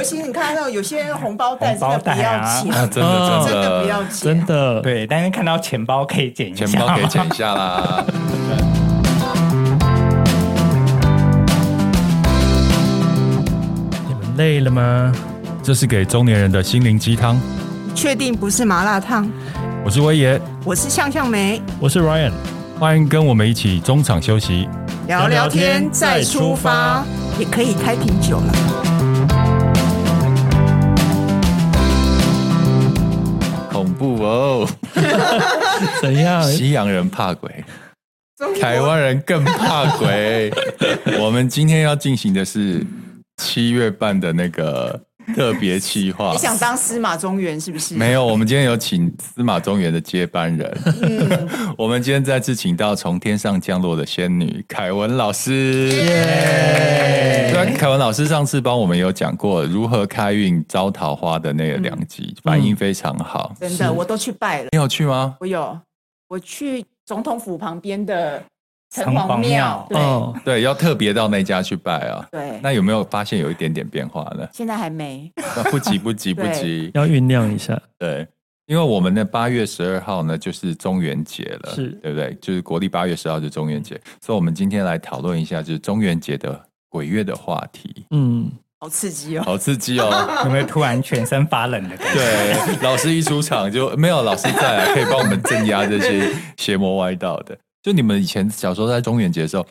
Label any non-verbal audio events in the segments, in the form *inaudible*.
尤其你看到有些红包袋真的不要啊钱，啊，真的真真的的不要钱，真的，对，但是看到钱包可以剪一下，钱包可以剪一下啦。*laughs* 你们累了吗？这是给中年人的心灵鸡汤。确定不是麻辣烫？我是威爷，我是向向梅，我是 Ryan，欢迎跟我们一起中场休息。聊聊天再出发，也可以开瓶酒了。恐怖哦！怎样？西洋人怕鬼，台湾人更怕鬼。*laughs* 我们今天要进行的是七月半的那个特别企划。你想当司马中原是不是？没有，我们今天有请司马中原的接班人。嗯、*laughs* 我们今天再次请到从天上降落的仙女凯文老师。耶！对，凯文老师上次帮我们有讲过如何开运招桃花的那个两集，嗯、反应非常好。真的，我都去拜了。你有去吗？我有，我去总统府旁边的。城隍隍庙，对、哦、对，要特别到那家去拜啊。对，那有没有发现有一点点变化呢？现在还没，不急不急 *laughs* 不急，要酝酿一下。对，因为我们的八月十二号呢，就是中元节了，是对不对？就是国历八月十号就是中元节，所以我们今天来讨论一下，就是中元节的鬼月的话题。嗯，好刺激哦，好刺激哦！*laughs* 有没有突然全身发冷的感觉？对，老师一出场就没有老师在来，可以帮我们镇压这些邪魔歪道的。就你们以前小时候在中元节的时候，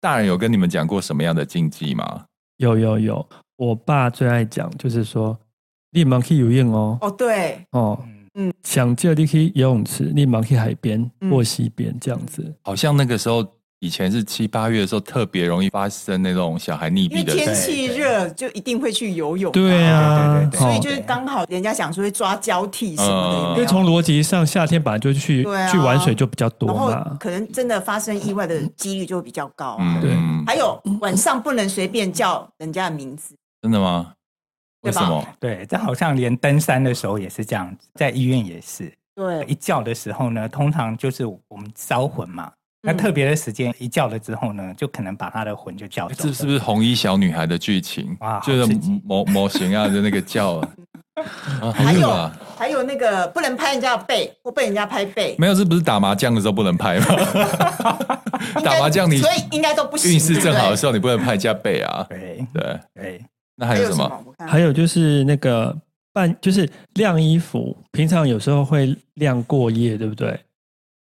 大人有跟你们讲过什么样的禁忌吗？有有有，我爸最爱讲，就是说你忙去游泳哦。哦，对，哦，嗯，想叫你去游泳池，你忙去海边或溪边这样子。好像那个时候。以前是七八月的时候，特别容易发生那种小孩溺毙的。天气热就一定会去游泳。对啊，对对对，所以就是刚好人家想说会抓交替什么的。因为从逻辑上，夏天本来就去去玩水就比较多嘛，可能真的发生意外的几率就比较高。嗯，对。还有晚上不能随便叫人家的名字。真的吗？为什么？对，这好像连登山的时候也是这样子，在医院也是。对，一叫的时候呢，通常就是我们招魂嘛。那特别的时间一叫了之后呢，就可能把他的魂就叫走。这是不是红衣小女孩的剧情？哇，就是模模型啊就那个叫。啊、*laughs* 还有还有那个不能拍人家的背，或被人家拍背。没有，这不是打麻将的时候不能拍吗？*laughs* 打麻将你所以应该都不行。运势正好的时候你不能拍人家背啊。对对对。那还有什么？还有，还有就是那个半，就是晾衣服，平常有时候会晾过夜，对不对？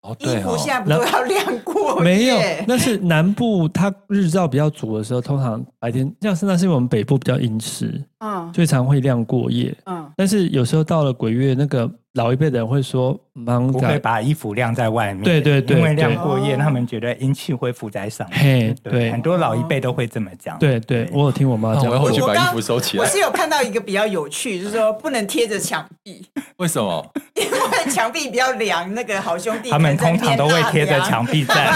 哦，对哦，衣服现在不都要 *laughs* 晾过？没有，那是南部它日照比较足的时候，通常白天像是那是因为我们北部比较阴湿，嗯，所以常会亮过夜，嗯。但是有时候到了鬼月，那个老一辈的人会说，忙不会把衣服晾在外面，对对对，因为晾过夜，他们觉得阴气会附在上面。嘿，对，很多老一辈都会这么讲。对对，我有听我妈讲，我要回去把衣服收起来。我是有看到一个比较有趣，就是说不能贴着墙壁。为什么？*laughs* 因为墙壁比较凉，那个好兄弟他们通常都会贴着墙壁站。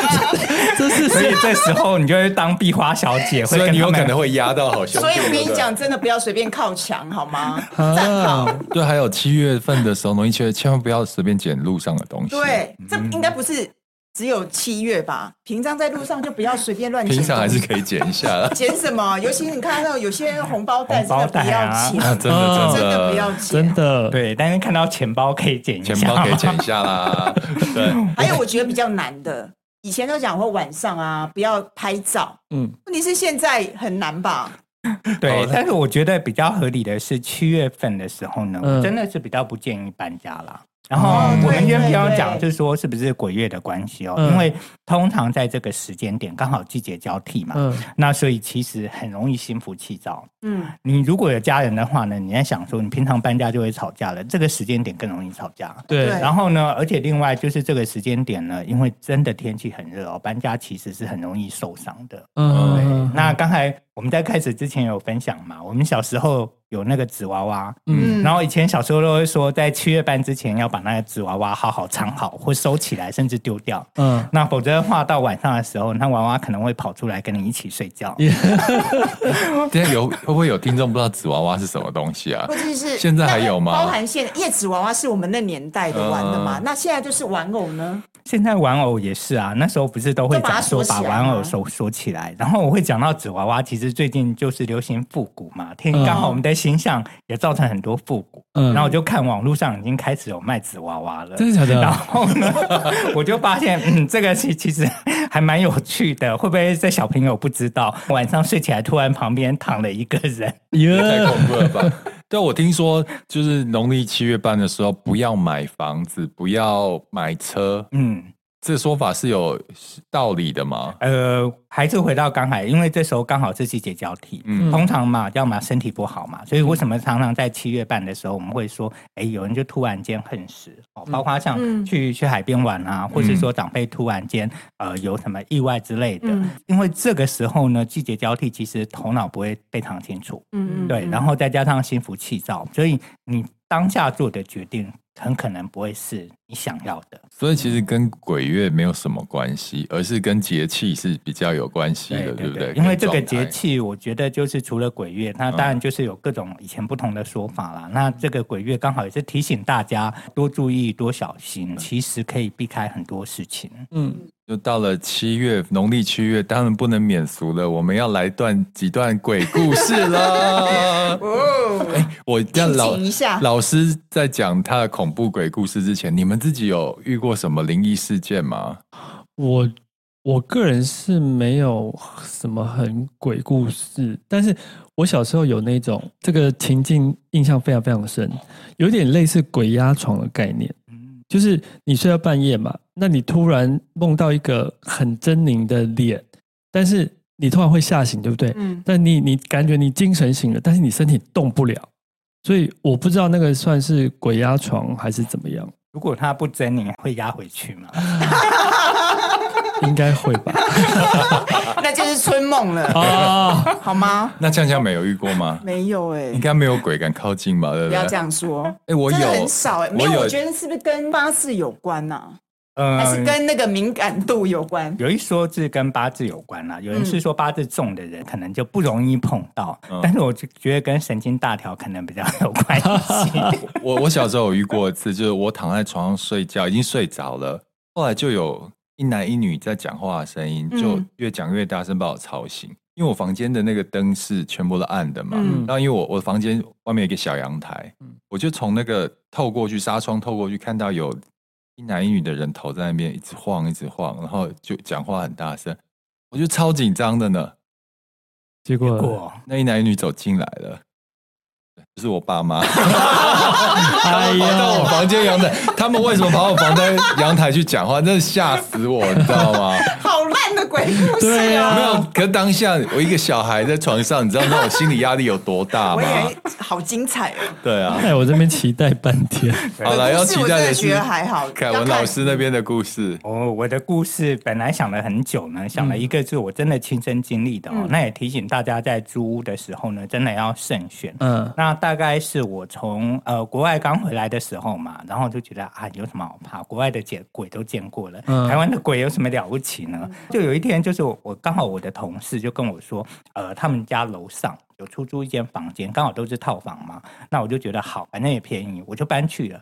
*laughs* 这是所以这时候你就会当壁花小姐，所以你有可能会压到好兄弟。所以我跟你讲，真的不要随便靠墙，好吗？*laughs* 站好。对，还有七月份的时候，容易觉得千万不要随便捡路上的东西。对，这应该不是只有七月吧？平常在路上就不要随便乱捡。平常还是可以捡一下的。*laughs* 捡什么？尤其你看到有些红包袋，真的不要捡。真的真的真的不要捡。真的对，但是看到钱包可以捡一下，钱包可以捡一下啦。*laughs* 对。还有我觉得比较难的，以前都讲过晚上啊不要拍照，嗯，问题是现在很难吧？对，但是我觉得比较合理的是七月份的时候呢，我真的是比较不建议搬家啦。然后我们今天要讲，就是说是不是鬼月的关系哦？因为通常在这个时间点刚好季节交替嘛，那所以其实很容易心浮气躁。嗯，你如果有家人的话呢，你在想说你平常搬家就会吵架了，这个时间点更容易吵架。对，然后呢，而且另外就是这个时间点呢，因为真的天气很热哦，搬家其实是很容易受伤的。嗯，那刚才我们在开始之前有分享嘛，我们小时候。有那个纸娃娃，嗯，然后以前小时候都会说，在七月半之前要把那个纸娃娃好好藏好，或收起来，甚至丢掉，嗯，那否则的话，到晚上的时候，那娃娃可能会跑出来跟你一起睡觉。*laughs* 现在有会不会有听众不知道纸娃娃是什么东西啊？或者是现在还有吗？包含现叶纸娃娃是我们那年代的玩的嘛？那现在就是玩偶呢？现在玩偶也是啊，那时候不是都会讲说把玩偶锁锁起来，然后我会讲到纸娃娃，其实最近就是流行复古嘛，天刚好我们的形象也造成很多复古，嗯，然后我就看网络上已经开始有卖纸娃娃了，真的假的？然后呢，*laughs* 我就发现，嗯，这个其其实还蛮有趣的，会不会这小朋友不知道，晚上睡起来突然旁边躺了一个人，太恐怖了吧？就，我听说就是农历七月半的时候，不要买房子，不要买车，嗯。这说法是有道理的吗？呃，还是回到刚才，因为这时候刚好是季节交替，嗯，通常嘛，要么身体不好嘛，所以为什么常常在七月半的时候，我们会说，哎，有人就突然间恨死哦，包括像去、嗯、去海边玩啊，或是说长辈突然间呃有什么意外之类的，嗯、因为这个时候呢，季节交替，其实头脑不会非常清楚，嗯，对，然后再加上心浮气躁，所以你当下做的决定。很可能不会是你想要的，所以其实跟鬼月没有什么关系，而是跟节气是比较有关系的，对，对，对，对不对？因为这个节气，我觉得就是除了鬼月，那当然就是有各种以前不同的说法啦。嗯、那这个鬼月刚好也是提醒大家多注意、多小心，其实可以避开很多事情。嗯。就到了七月，农历七月，当然不能免俗了。我们要来段几段鬼故事了。*laughs* 哦，哎，我让老老师在讲他的恐怖鬼故事之前，你们自己有遇过什么灵异事件吗？我我个人是没有什么很鬼故事，但是我小时候有那种这个情境印象非常非常深，有点类似鬼压床的概念。就是你睡到半夜嘛，那你突然梦到一个很狰狞的脸，但是你突然会吓醒，对不对？嗯。但你你感觉你精神醒了，但是你身体动不了，所以我不知道那个算是鬼压床还是怎么样。如果他不狰狞，会压回去吗？*laughs* 应该会吧，*laughs* 那就是春梦了啊，好吗？那呛呛没有遇过吗？没有哎，应该没有鬼敢靠近吧？对不对？不要这样说，哎，我有很少哎，没有，我觉得是不是跟八字有关呐？嗯，还是跟那个敏感度有关？有一说是跟八字有关啦，有人是说八字重的人可能就不容易碰到，但是我就觉得跟神经大条可能比较有关系。*laughs* 我我小时候有遇过一次，就是我躺在床上睡觉，已经睡着了，后来就有。一男一女在讲话的声音，就越讲越大声，把我吵醒。嗯、因为我房间的那个灯是全部都暗的嘛，嗯、然后因为我我的房间外面有一个小阳台，嗯、我就从那个透过去纱窗透过去，看到有一男一女的人头在那边一直晃，一直晃，然后就讲话很大声，我就超紧张的呢。结果那一男一女走进来了。就是我爸妈，他们跑到我房间阳台，他们为什么跑我房间阳台去讲话？真的吓死我，你知道吗？*laughs* 对啊，没有。可当下我一个小孩在床上，你知道那种心理压力有多大吗？我好精彩哦！对啊，哎，我这边期待半天。*laughs* 好了，要期待的是还好。凯文老师那边的故事，哦，我的故事本来想了很久呢，想了一个是我真的亲身经历的哦。那也提醒大家在租屋的时候呢，真的要慎选。嗯，那。大概是我从呃国外刚回来的时候嘛，然后就觉得啊，有什么好怕？国外的见鬼都见过了，嗯、台湾的鬼有什么了不起呢？就有一天，就是我我刚好我的同事就跟我说，呃，他们家楼上有出租一间房间，刚好都是套房嘛，那我就觉得好，反正也便宜，我就搬去了。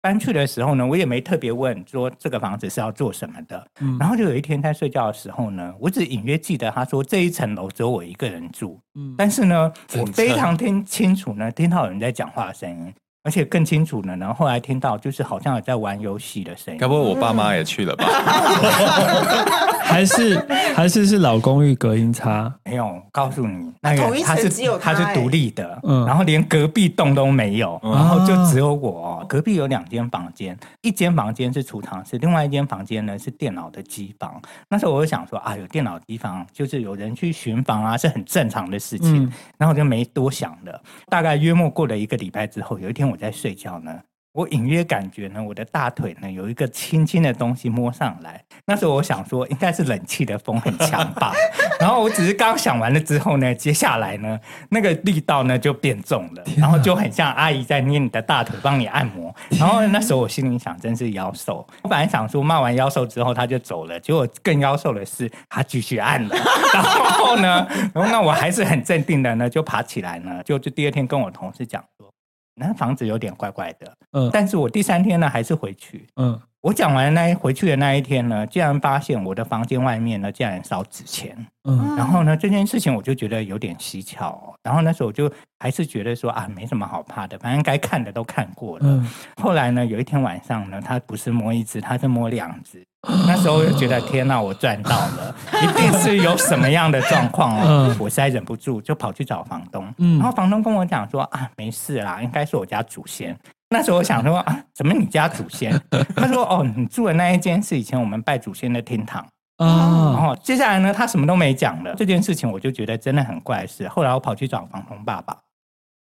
搬去的时候呢，我也没特别问说这个房子是要做什么的。嗯，然后就有一天在睡觉的时候呢，我只隐约记得他说这一层楼只有我一个人住。嗯，但是呢，我非常听清楚呢，听到有人在讲话的声音。而且更清楚了呢，后来听到就是好像有在玩游戏的声音。该不会我爸妈也去了吧？*laughs* 还是还是是老公寓隔音差？没有，告诉你，那个他是他是独立的，嗯，然后连隔壁栋都没有，然后就只有我。隔壁有两间房间，一间房间是储藏室，另外一间房间呢是电脑的机房。那时候我就想说啊，有电脑机房，就是有人去巡房啊，是很正常的事情。然后我就没多想的。大概约莫过了一个礼拜之后，有一天我在睡觉呢，我隐约感觉呢，我的大腿呢有一个轻轻的东西摸上来。那时候我想说，应该是冷气的风很强吧。*laughs* 然后我只是刚想完了之后呢，接下来呢，那个力道呢就变重了，然后就很像阿姨在捏你的大腿，帮你按摩。然后那时候我心里想，真是妖兽。我本来想说骂完妖兽之后他就走了，结果更妖兽的是他继续按了。然后呢，然后那我还是很镇定的呢，就爬起来呢，就就第二天跟我同事讲说。那房子有点怪怪的。嗯，但是我第三天呢还是回去。嗯。我讲完那一回去的那一天呢，竟然发现我的房间外面呢，竟然烧纸钱。嗯，然后呢，这件事情我就觉得有点蹊跷哦。然后那时候我就还是觉得说啊，没什么好怕的，反正该看的都看过了。嗯，后来呢，有一天晚上呢，他不是摸一只，他是摸两只。那时候我就觉得天哪，我赚到了，一定是有什么样的状况哦。我实在忍不住，就跑去找房东。嗯，然后房东跟我讲说啊，没事啦，应该是我家祖先。那时候我想说啊，怎么你家祖先？他说哦，你住的那一间是以前我们拜祖先的厅堂啊。然后接下来呢，他什么都没讲了。这件事情我就觉得真的很怪事。后来我跑去找房东爸爸，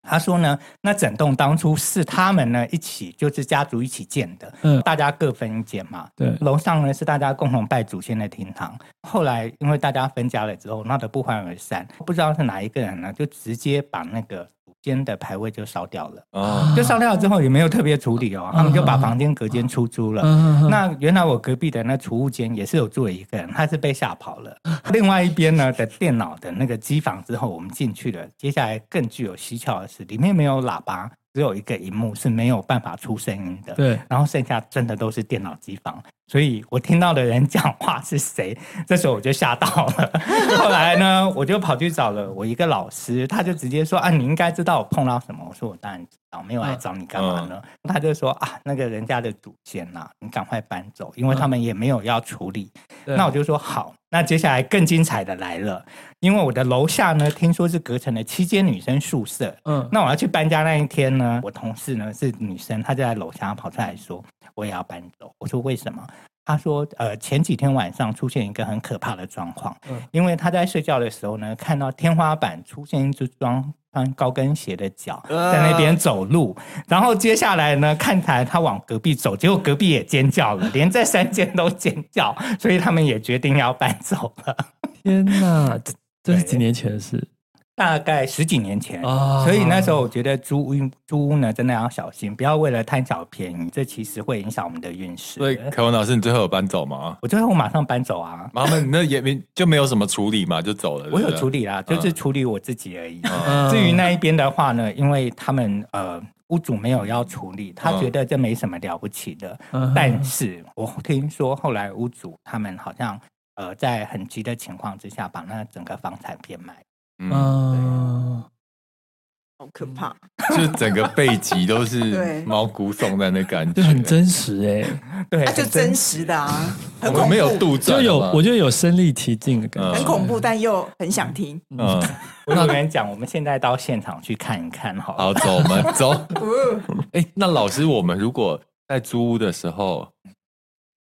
他说呢，那整栋当初是他们呢一起，就是家族一起建的，嗯，大家各分一间嘛。对，楼上呢是大家共同拜祖先的厅堂。后来因为大家分家了之后，闹得不欢而散。不知道是哪一个人呢，就直接把那个。间的排位就烧掉了，哦，就烧掉了之后也没有特别处理哦，他们就把房间隔间出租了。那原来我隔壁的那储物间也是有住了一个人，他是被吓跑了。*laughs* 另外一边呢的电脑的那个机房之后，我们进去了。接下来更具有蹊跷的是，里面没有喇叭，只有一个荧幕是没有办法出声音的。对，然后剩下真的都是电脑机房。所以我听到的人讲话是谁？*laughs* 这时候我就吓到了。*laughs* 后来呢，我就跑去找了我一个老师，他就直接说：“啊，你应该知道我碰到什么。”我说：“我当然知道，没有来找你干嘛呢？”他就说：“啊，那个人家的祖先呐，你赶快搬走，因为他们也没有要处理。”那我就说：“好。”那接下来更精彩的来了，因为我的楼下呢，听说是隔成了七间女生宿舍。嗯，那我要去搬家那一天呢，我同事呢是女生，她就在楼下跑出来说。我也要搬走。我说为什么？他说，呃，前几天晚上出现一个很可怕的状况，嗯，因为他在睡觉的时候呢，看到天花板出现一只装穿高跟鞋的脚在那边走路，然后接下来呢，看起来他往隔壁走，结果隔壁也尖叫了，连在三间都尖叫，所以他们也决定要搬走了。*laughs* 天哪，这是几年前的事。大概十几年前，哦、所以那时候我觉得租屋租屋呢，真的要小心，不要为了贪小便宜，这其实会影响我们的运势。所以凯文老师，你最后有搬走吗？我最后马上搬走啊！妈妈，你那也没就没有什么处理嘛，就走了。我有处理啦，就是处理我自己而已。嗯、至于那一边的话呢，因为他们呃屋主没有要处理，他觉得这没什么了不起的。嗯、但是我听说后来屋主他们好像呃在很急的情况之下，把那整个房产变卖。嗯，好可怕！就整个背脊都是 *laughs* 毛骨悚然的感觉，很真实哎、欸，*laughs* 对，就真实。的啊，我们没有杜撰，就有我觉得有身临其境的感觉，很恐怖，但又很想听。嗯，我跟你讲，我们现在到现场去看一看，好，好，走，我们走。*laughs* 哎、欸，那老师，我们如果在租屋的时候。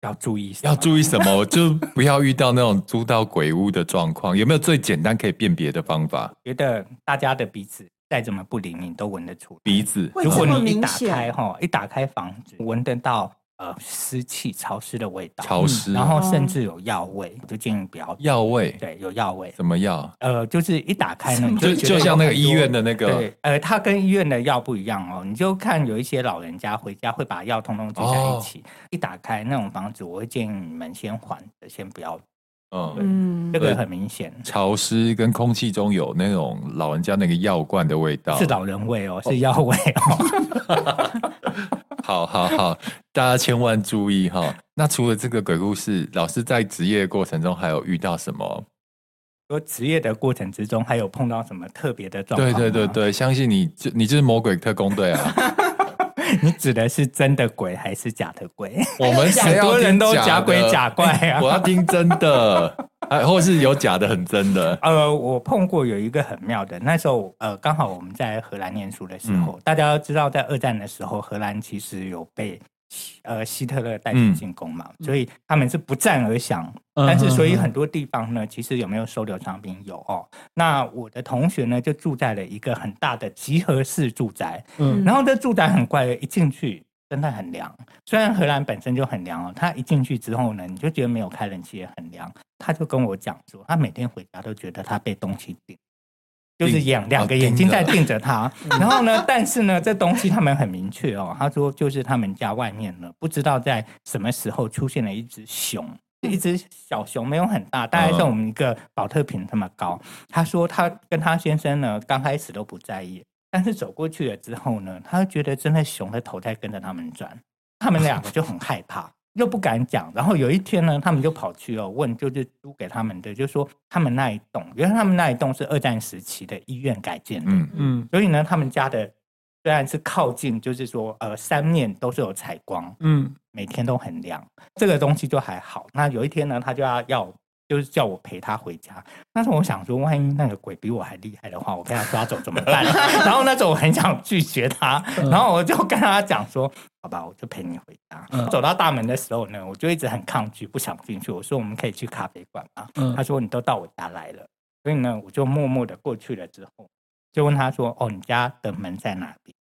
要注意，要注意什么？*laughs* 就不要遇到那种租到鬼屋的状况。有没有最简单可以辨别的方法？觉得大家的鼻子再怎么不灵敏，都闻得出鼻子。如果你一打开哈，一打开房子，闻得到。呃，湿气、潮湿的味道，潮湿，然后甚至有药味，我就建议不要。药味，对，有药味。什么药？呃，就是一打开呢，就就像那个医院的那个，对，呃，它跟医院的药不一样哦。你就看有一些老人家回家会把药通通挤在一起，一打开那种房子，我会建议你们先缓着，先不要。嗯，这个很明显，潮湿跟空气中有那种老人家那个药罐的味道，是老人味哦，是药味哦。*laughs* 好好好，大家千万注意哈。那除了这个鬼故事，老师在职业过程中还有遇到什么？说职业的过程之中，还有碰到什么特别的状况？对对对对，相信你就你就是魔鬼特工队啊！*laughs* 你指的是真的鬼还是假的鬼？*laughs* 我们很多人都假鬼假怪啊！*laughs* 我要听真的，哎，或是有假的很真的。呃，我碰过有一个很妙的，那时候呃，刚好我们在荷兰念书的时候，嗯、大家都知道，在二战的时候，荷兰其实有被。呃，希特勒带兵进攻嘛，嗯、所以他们是不战而降。嗯、但是，所以很多地方呢，其实有没有收留伤兵？有哦。那我的同学呢，就住在了一个很大的集合式住宅。嗯，然后这住宅很怪，一进去真的很凉。虽然荷兰本身就很凉哦，他一进去之后呢，你就觉得没有开冷气也很凉。他就跟我讲说，他每天回家都觉得他被东西顶。就是两两个眼睛在盯着他，然后呢，但是呢，这东西他们很明确哦，他说就是他们家外面呢，不知道在什么时候出现了一只熊，一只小熊，没有很大，大概像我们一个宝特瓶这么高。他说他跟他先生呢，刚开始都不在意，但是走过去了之后呢，他觉得真的熊的头在跟着他们转，他们两个就很害怕，又不敢讲。然后有一天呢，他们就跑去哦问，就是租给他们的，就说他们那一栋，原来他们那一栋是二战时期的医院改建的，嗯嗯，所以呢，他们家的虽然是靠近，就是说呃三面都是有采光，嗯，每天都很亮，这个东西就还好。那有一天呢，他就要要。就是叫我陪他回家，但是我想说，万一那个鬼比我还厉害的话，我被他抓走怎么办？*laughs* 然后那时候我很想拒绝他，然后我就跟他讲说：“好吧，我就陪你回家。”走到大门的时候呢，我就一直很抗拒，不想进去。我说：“我们可以去咖啡馆吗？”他说：“你都到我家来了。”所以呢，我就默默的过去了。之后就问他说：“哦，你家的门在哪边？”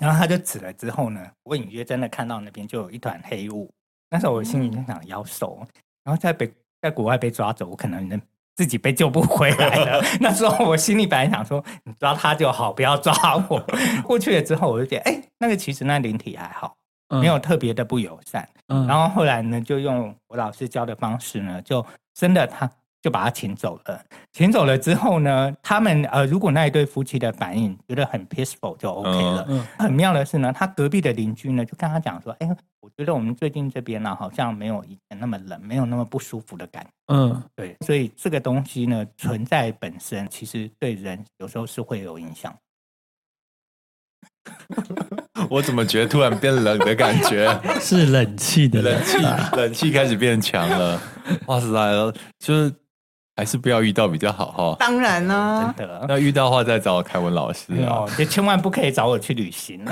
然后他就指了。之后呢，我隐约真的看到那边就有一团黑雾。那时候我心里就想妖兽，然后在北。在国外被抓走，我可能能自己被救不回来了。*laughs* 那时候我心里本来想说，你抓他就好，不要抓我。过去了之后，我就觉得，哎、欸，那个其实那灵体还好，没有特别的不友善。嗯、然后后来呢，就用我老师教的方式呢，就真的他。就把他请走了，请走了之后呢，他们呃，如果那一对夫妻的反应觉得很 peaceful 就 OK 了。嗯，很妙的是呢，他隔壁的邻居呢就跟他讲说：“哎，我觉得我们最近这边呢好像没有以前那么冷，没有那么不舒服的感觉。”嗯，对，所以这个东西呢存在本身其实对人有时候是会有影响。*laughs* 我怎么觉得突然变冷的感觉？*laughs* 是冷气的冷气，冷气开始变强了。哇塞，就是。还是不要遇到比较好哈。当然啦，真的。那遇到的话再找凯文老师哦，就千万不可以找我去旅行，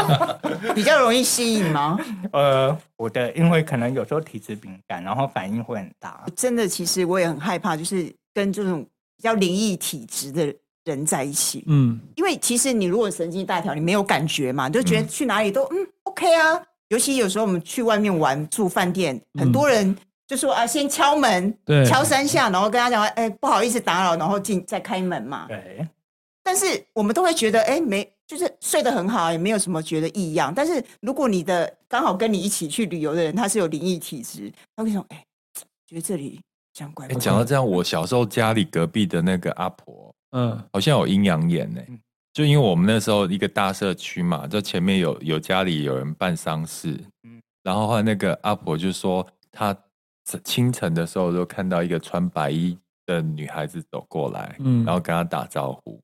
*laughs* 比较容易吸引吗？呃，我的因为可能有时候体质敏感，然后反应会很大。真的，其实我也很害怕，就是跟这种比较灵异体质的人在一起。嗯，因为其实你如果神经大条，你没有感觉嘛，就觉得去哪里都嗯 OK 啊。尤其有时候我们去外面玩住饭店，很多人。就说啊，先敲门，对敲三下，然后跟他讲，哎，不好意思打扰，然后进再开门嘛。对。但是我们都会觉得，哎，没，就是睡得很好，也没有什么觉得异样。但是如果你的刚好跟你一起去旅游的人，他是有灵异体质，他会说，哎，觉得这里像怪怪。讲到这样，我小时候家里隔壁的那个阿婆，嗯，好像有阴阳眼呢。就因为我们那时候一个大社区嘛，就前面有有家里有人办丧事，嗯，然后后来那个阿婆就说她。清晨的时候，就看到一个穿白衣的女孩子走过来，嗯，然后跟她打招呼，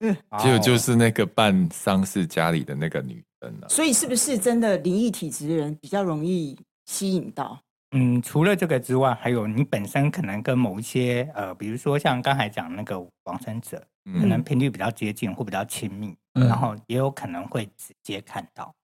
嗯，*laughs* 结果就是那个办丧事家里的那个女生了。所以，是不是真的灵异体质的人比较容易吸引到？嗯，除了这个之外，还有你本身可能跟某一些呃，比如说像刚才讲那个往生者，可能频率比较接近或比较亲密，嗯，然后也有可能会直接看到。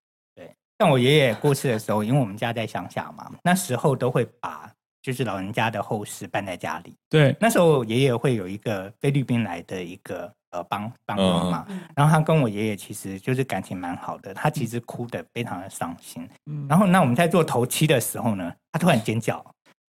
像我爷爷过世的时候，因为我们家在乡下嘛，那时候都会把就是老人家的后事办在家里。对，那时候爷爷会有一个菲律宾来的一个呃帮帮忙嘛，嗯、然后他跟我爷爷其实就是感情蛮好的，他其实哭得非常的伤心。嗯、然后那我们在做头七的时候呢，他突然尖叫，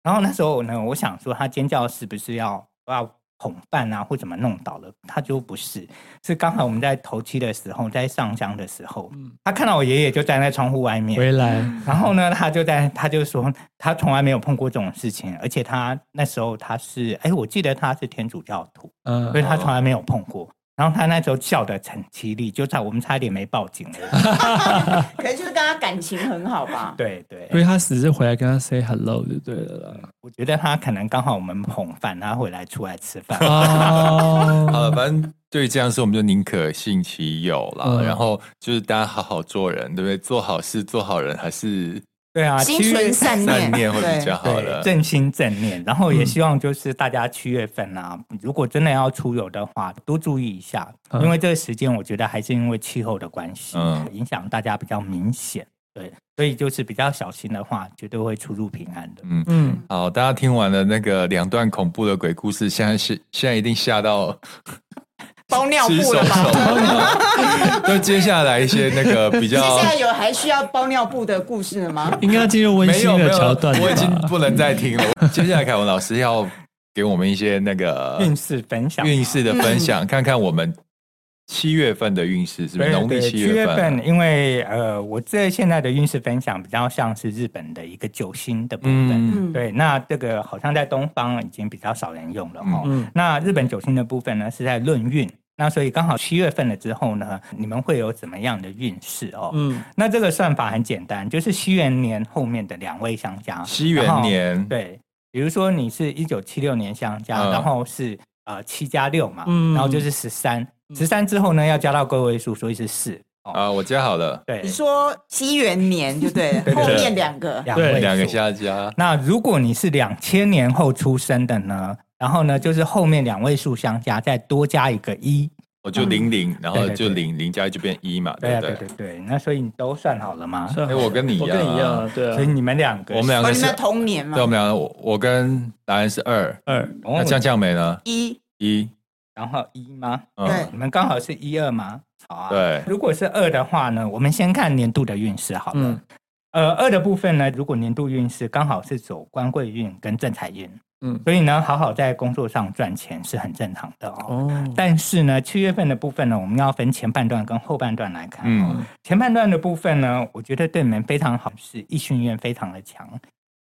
然后那时候呢，我想说他尖叫是不是要要？捧饭啊，或怎么弄倒了，他就不是，是刚好我们在头七的时候，在上香的时候，嗯、他看到我爷爷就站在窗户外面回来，然后呢，他就在，他就说他从来没有碰过这种事情，而且他那时候他是，哎，我记得他是天主教徒，嗯，所以他从来没有碰过。然后他那时候笑得很凄厉，就差我们差一点没报警了。*laughs* 可能就是跟他感情很好吧。对对，所以他只是回来跟他 say hello 就对了啦。我觉得他可能刚好我们捧饭，他回来出来吃饭。哦、*laughs* 好了，反正对这样说，我们就宁可信其有啦。嗯、然后就是大家好好做人，对不对？做好事，做好人，还是。对啊，心存善念，念会比较好的，正心正念。然后也希望就是大家七月份啊，嗯、如果真的要出游的话，多注意一下，嗯、因为这个时间我觉得还是因为气候的关系，嗯、影响大家比较明显。对，所以就是比较小心的话，绝对会出入平安的。嗯嗯，好，大家听完了那个两段恐怖的鬼故事，现在是现在一定吓到。包尿布了吧？那接下来一些那个比较，接下来有还需要包尿布的故事了吗？应该要进入温馨的桥段。我已经不能再听了。接下来凯文老师要给我们一些那个运势分享，运势的分享，看看我们七月份的运势是不是农历七月份？因为呃，我这现在的运势分享比较像是日本的一个九星的部分。嗯对，那这个好像在东方已经比较少人用了哈。那日本九星的部分呢，是在论运。那所以刚好七月份了之后呢，你们会有怎么样的运势哦？嗯，那这个算法很简单，就是西元年后面的两位相加。西元年对，比如说你是一九七六年相加，嗯、然后是呃七加六嘛，嗯、然后就是十三，十三之后呢要加到个位数，所以是四。啊，我加好了。对，你说西元年就对了，*laughs* 后面两个，对，两个下加。那如果你是两千年后出生的呢？然后呢，就是后面两位数相加，再多加一个一，我就零零，然后就零零加一就变一嘛，对不对？对对对。那所以你都算好了吗？哎，我跟你一样，跟你一样，对。所以你们两个，我们两个是同年嘛？对，我们两个，我跟答案是二二。那这样这样没呢？一一，然后一吗？对，你们刚好是一二吗？好啊，对，如果是二的话呢，我们先看年度的运势好了。嗯、呃，二的部分呢，如果年度运势刚好是走官贵运跟正财运，嗯，所以呢，好好在工作上赚钱是很正常的哦。哦，但是呢，七月份的部分呢，我们要分前半段跟后半段来看哦。嗯、前半段的部分呢，我觉得对你们非常好，是异性缘非常的强。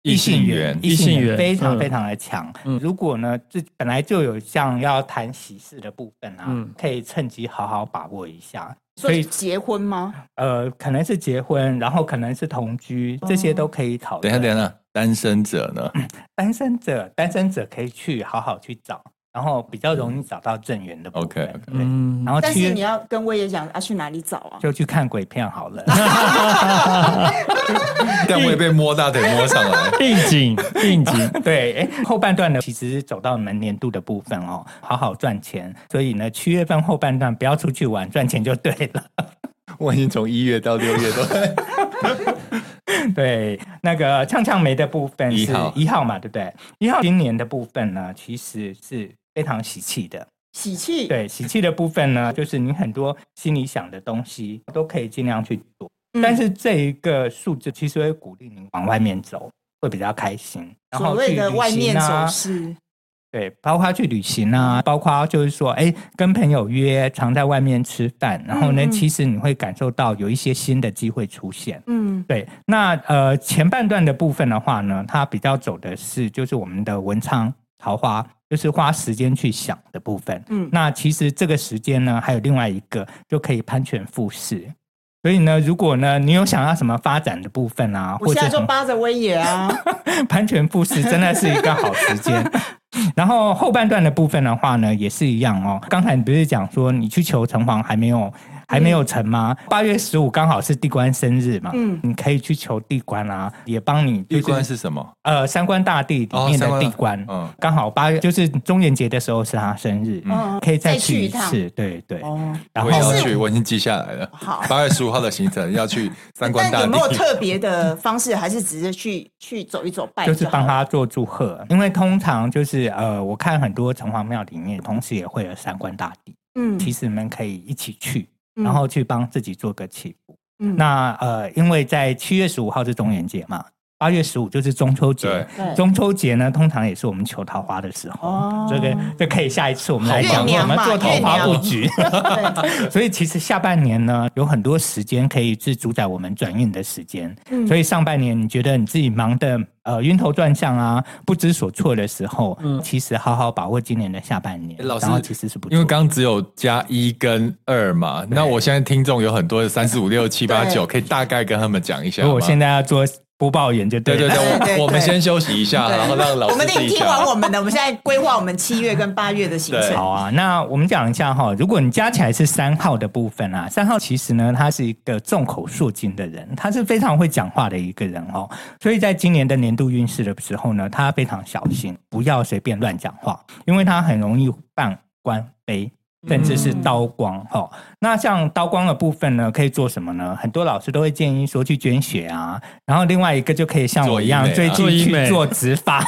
异性缘，异性缘非常非常的强。嗯，如果呢，这本来就有像要谈喜事的部分啊，嗯，可以趁机好好把握一下。所以结婚吗？呃，可能是结婚，然后可能是同居，这些都可以讨论。等一下，等一下，单身者呢？单身者，单身者可以去好好去找。然后比较容易找到正缘的部分。OK，嗯，然后但是你要跟威爷讲啊，去哪里找啊？就去看鬼片好了。*laughs* 但我也被摸大腿摸上来，应景应景。*laughs* 对，哎，后半段呢，其实是走到你们年度的部分哦，好好赚钱。所以呢，七月份后半段不要出去玩，赚钱就对了。我已经从一月到六月都。*laughs* 对，那个呛呛梅的部分是一号嘛，对不对？一号今年的部分呢，其实是非常喜气的。喜气，对，喜气的部分呢，就是你很多心里想的东西都可以尽量去做。嗯、但是这一个数字其实会鼓励你往外面走，会比较开心。然后所谓的外面走是。对，包括去旅行啊，包括就是说，哎，跟朋友约，常在外面吃饭，然后呢，嗯嗯，其实你会感受到有一些新的机会出现。嗯，对。那呃，前半段的部分的话呢，它比较走的是就是我们的文昌桃花，就是花时间去想的部分。嗯，那其实这个时间呢，还有另外一个就可以攀权附势。所以呢，如果呢，你有想要什么发展的部分啊，我现在就扒着威爷啊，攀权附势真的是一个好时间。*laughs* 然后后半段的部分的话呢，也是一样哦。刚才你不是讲说你去求城隍还没有还没有成吗？八月十五刚好是地官生日嘛，嗯，你可以去求地官啊，也帮你。地官是什么？呃，三官大帝里面的地官，嗯，刚好八月就是中元节的时候是他生日，嗯，可以再去一次，对对。哦，然后我要去，我已经记下来了。好，八月十五号的行程要去三官大帝。有没有特别的方式，还是只是去 *laughs* 去走一走拜？就是帮他做祝贺，因为通常就是呃，我看很多城隍庙里面，同时也会有三官大帝，嗯，其实你们可以一起去。然后去帮自己做个祈福。嗯，那呃，因为在七月十五号是中元节嘛。八月十五就是中秋节，中秋节呢，通常也是我们求桃花的时候。哦，这个这可以下一次我们来讲，我们做桃花布局。*laughs* 所以其实下半年呢，有很多时间可以是主宰我们转运的时间。嗯，所以上半年你觉得你自己忙得呃晕头转向啊，不知所措的时候，嗯，其实好好把握今年的下半年。老师，然后其实是不错，因为刚刚只有加一跟二嘛，那我现在听众有很多的三四五六七八九，可以大概跟他们讲一下。我现在要做。播报员就对对对，我们先休息一下，然后让老师。我们得听完我们的，我们现在规划我们七月跟八月的行程。好啊，那我们讲一下哈，如果你加起来是三号的部分啊，三号其实呢，他是一个众口铄金的人，他是非常会讲话的一个人哦，所以在今年的年度运势的时候呢，他非常小心，不要随便乱讲话，因为他很容易犯官非。甚至是刀光哈、嗯，那像刀光的部分呢，可以做什么呢？很多老师都会建议说去捐血啊，然后另外一个就可以像我一样最近去做植发，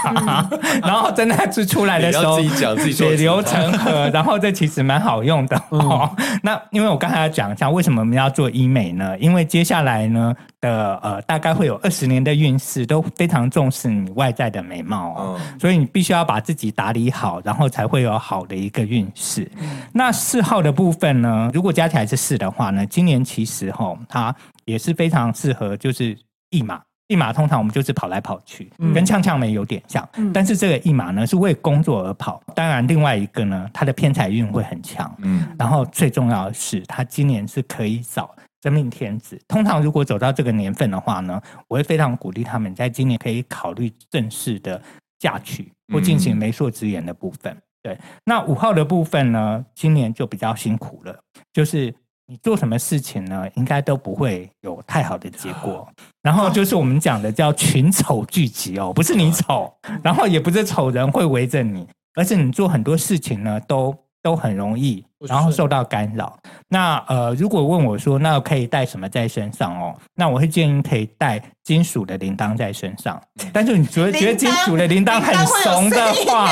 然后真的是出来的时候自己讲自己血流成河，*laughs* 然后这其实蛮好用的哦。嗯、那因为我刚才要讲一下为什么我们要做医美呢？因为接下来呢的呃大概会有二十年的运势都非常重视你外在的美貌哦，嗯、所以你必须要把自己打理好，然后才会有好的一个运势。嗯那四号的部分呢？如果加起来是四的话呢，今年其实哈，它也是非常适合，就是驿马。驿马通常我们就是跑来跑去，跟呛呛梅有点像，嗯、但是这个驿马呢是为工作而跑。当然，另外一个呢，它的偏财运会很强。嗯，然后最重要的是，它今年是可以找真命天子。通常如果走到这个年份的话呢，我会非常鼓励他们在今年可以考虑正式的嫁娶或进行媒妁之言的部分。嗯、对，那五号的部分呢，今年就比较辛苦了，就是。你做什么事情呢？应该都不会有太好的结果。然后就是我们讲的叫群丑聚集哦，不是你丑，然后也不是丑人会围着你，而是你做很多事情呢，都都很容易。然后受到干扰，那呃，如果问我说，那可以带什么在身上哦？那我会建议可以带金属的铃铛在身上。但是你觉得觉得金属的铃铛很怂的话，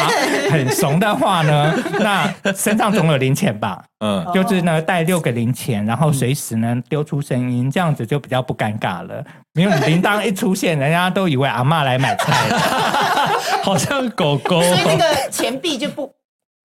很怂的话呢，*laughs* 那身上总有零钱吧？嗯，就是呢带六个零钱，然后随时呢丢出声音，这样子就比较不尴尬了。因为铃铛一出现，人家都以为阿嬷来买菜了，*laughs* 好像狗狗，所以那个钱币就不。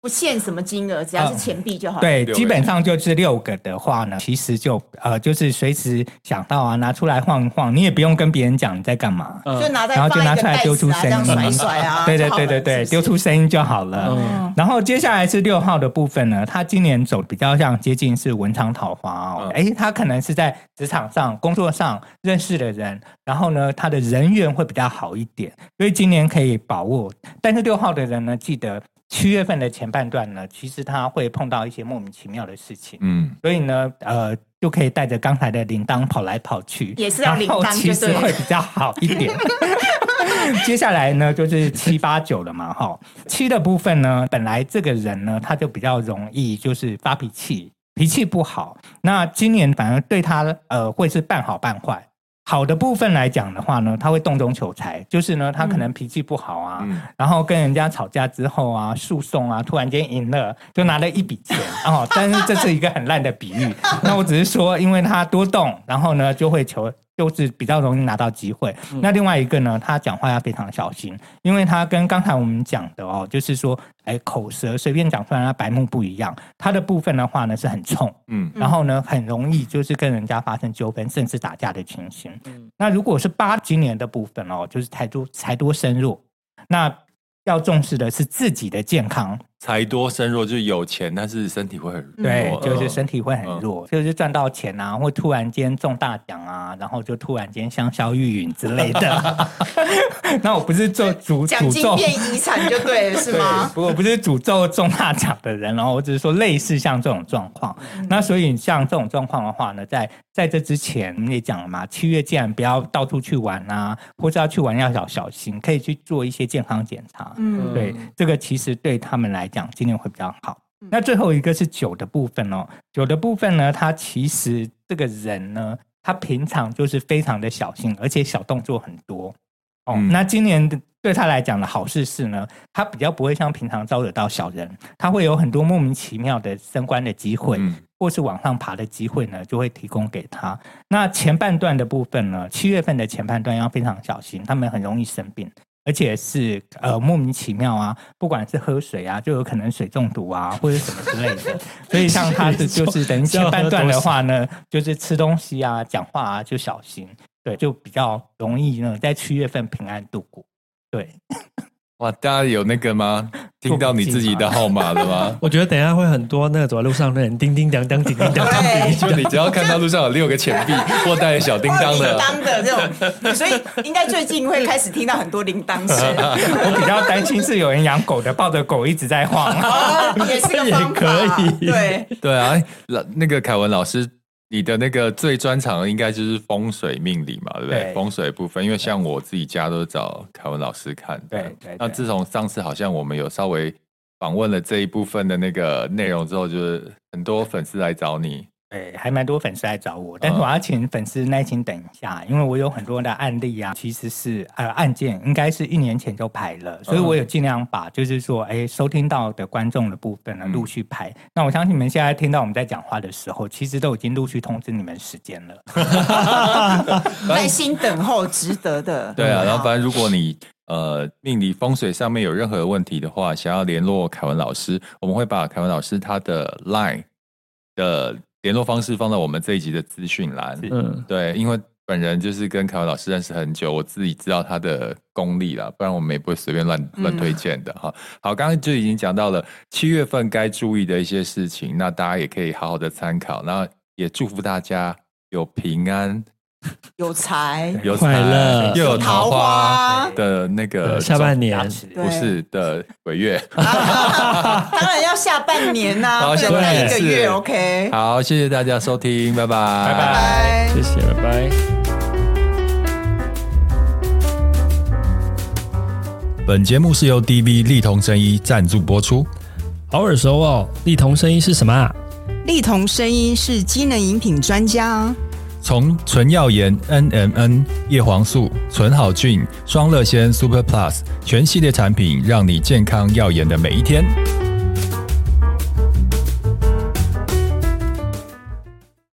不限什么金额，只要是钱币就好。对，基本上就是六个的话呢，其实就呃，就是随时想到啊，拿出来晃一晃，你也不用跟别人讲你在干嘛，就拿在，然后就拿出来丢出声音，甩甩啊，对对对对对，丢出声音就好了。然后接下来是六号的部分呢，他今年走比较像接近是文昌桃花哦，哎，他可能是在职场上、工作上认识的人，然后呢，他的人缘会比较好一点，所以今年可以把握。但是六号的人呢，记得。七月份的前半段呢，其实他会碰到一些莫名其妙的事情，嗯，所以呢，呃，就可以带着刚才的铃铛跑来跑去，也是要铃铛，其实会比较好一点。*laughs* 接下来呢，就是七八九了嘛，哈，七的部分呢，本来这个人呢，他就比较容易就是发脾气，脾气不好。那今年反而对他，呃，会是半好半坏。好的部分来讲的话呢，他会动中求财，就是呢，他可能脾气不好啊，嗯、然后跟人家吵架之后啊，诉讼啊，突然间赢了，就拿了一笔钱 *laughs* 哦。但是这是一个很烂的比喻，那我只是说，因为他多动，然后呢就会求。就是比较容易拿到机会。嗯、那另外一个呢，他讲话要非常小心，因为他跟刚才我们讲的哦，就是说，哎，口舌随便讲出来，他白目不一样。他的部分的话呢是很冲，嗯，然后呢很容易就是跟人家发生纠纷，甚至打架的情形。嗯，那如果是八今年的部分哦，就是财多财多身弱，那要重视的是自己的健康。财多身弱，就是有钱，但是身体会很弱。对，就是身体会很弱，嗯、就是赚到钱啊，或突然间中大奖啊，然后就突然间香消玉殒之类的。那我不是做诅诅咒变遗产就对了，是吗？不过不是诅咒中大奖的人，然后我只是说类似像这种状况。嗯、那所以像这种状况的话呢，在在这之前你也讲了嘛，七月既然不要到处去玩啊，或者要去玩要小小心，可以去做一些健康检查。嗯，对，这个其实对他们来讲，今年会比较好。那最后一个是九的部分哦，九的部分呢，他其实这个人呢，他平常就是非常的小心，而且小动作很多哦。嗯、那今年对他来讲的好事是呢，他比较不会像平常招惹到小人，他会有很多莫名其妙的升官的机会，嗯、或是往上爬的机会呢，就会提供给他。那前半段的部分呢，七月份的前半段要非常小心，他们很容易生病。而且是呃莫名其妙啊，不管是喝水啊，就有可能水中毒啊，或者什么之类的。所以像他是 *laughs* 就是等于前半段的话呢，就是吃东西啊、讲话啊就小心，对，就比较容易呢在七月份平安度过，对。哇，大家有那个吗？*laughs* 听到你自己的号码了吗？*laughs* 我觉得等一下会很多那个走在路上的人叮叮当当、叮叮当当。就你只要看到路上有六个钱币或带小叮当的，*laughs* 当的这种，所以应该最近会开始听到很多铃铛声。我比较担心是有人养狗的，抱着狗一直在晃，也是个方法。对对啊，那那个凯文老师。你的那个最专长的应该就是风水命理嘛，对不对？对风水部分，因为像我自己家都找凯文老师看的。对对，对。那自从上次好像我们有稍微访问了这一部分的那个内容之后，就是很多粉丝来找你。对，还蛮多粉丝来找我，但是我要请粉丝耐心等一下，因为我有很多的案例啊，其实是呃案件应该是一年前就排了，所以我有尽量把就是说，哎，收听到的观众的部分呢陆续排。嗯、那我相信你们现在听到我们在讲话的时候，其实都已经陆续通知你们时间了。*laughs* *laughs* 耐心等候，值得的。*laughs* 对啊，然后反正如果你呃命理风水上面有任何问题的话，想要联络凯文老师，我们会把凯文老师他的 Line 的。联络方式放在我们这一集的资讯栏。嗯，对，因为本人就是跟凯文老师认识很久，我自己知道他的功力了，不然我们也不会随便乱乱推荐的哈。好，刚刚就已经讲到了七月份该注意的一些事情，那大家也可以好好的参考，那也祝福大家有平安。*laughs* 有才，有快乐，又有桃花的那个下半年，不是的鬼月，*laughs* 当然要下半年呐，好，下一个月 OK。好，谢谢大家收听，拜拜，拜拜，谢谢，拜拜。本节目是由 DV 丽彤声音赞助播出，好耳熟哦。丽彤声音是什么啊？丽彤声音是机能饮品专家。从纯耀颜 NMN 叶黄素、纯好菌、双乐仙 Super Plus 全系列产品，让你健康耀眼的每一天。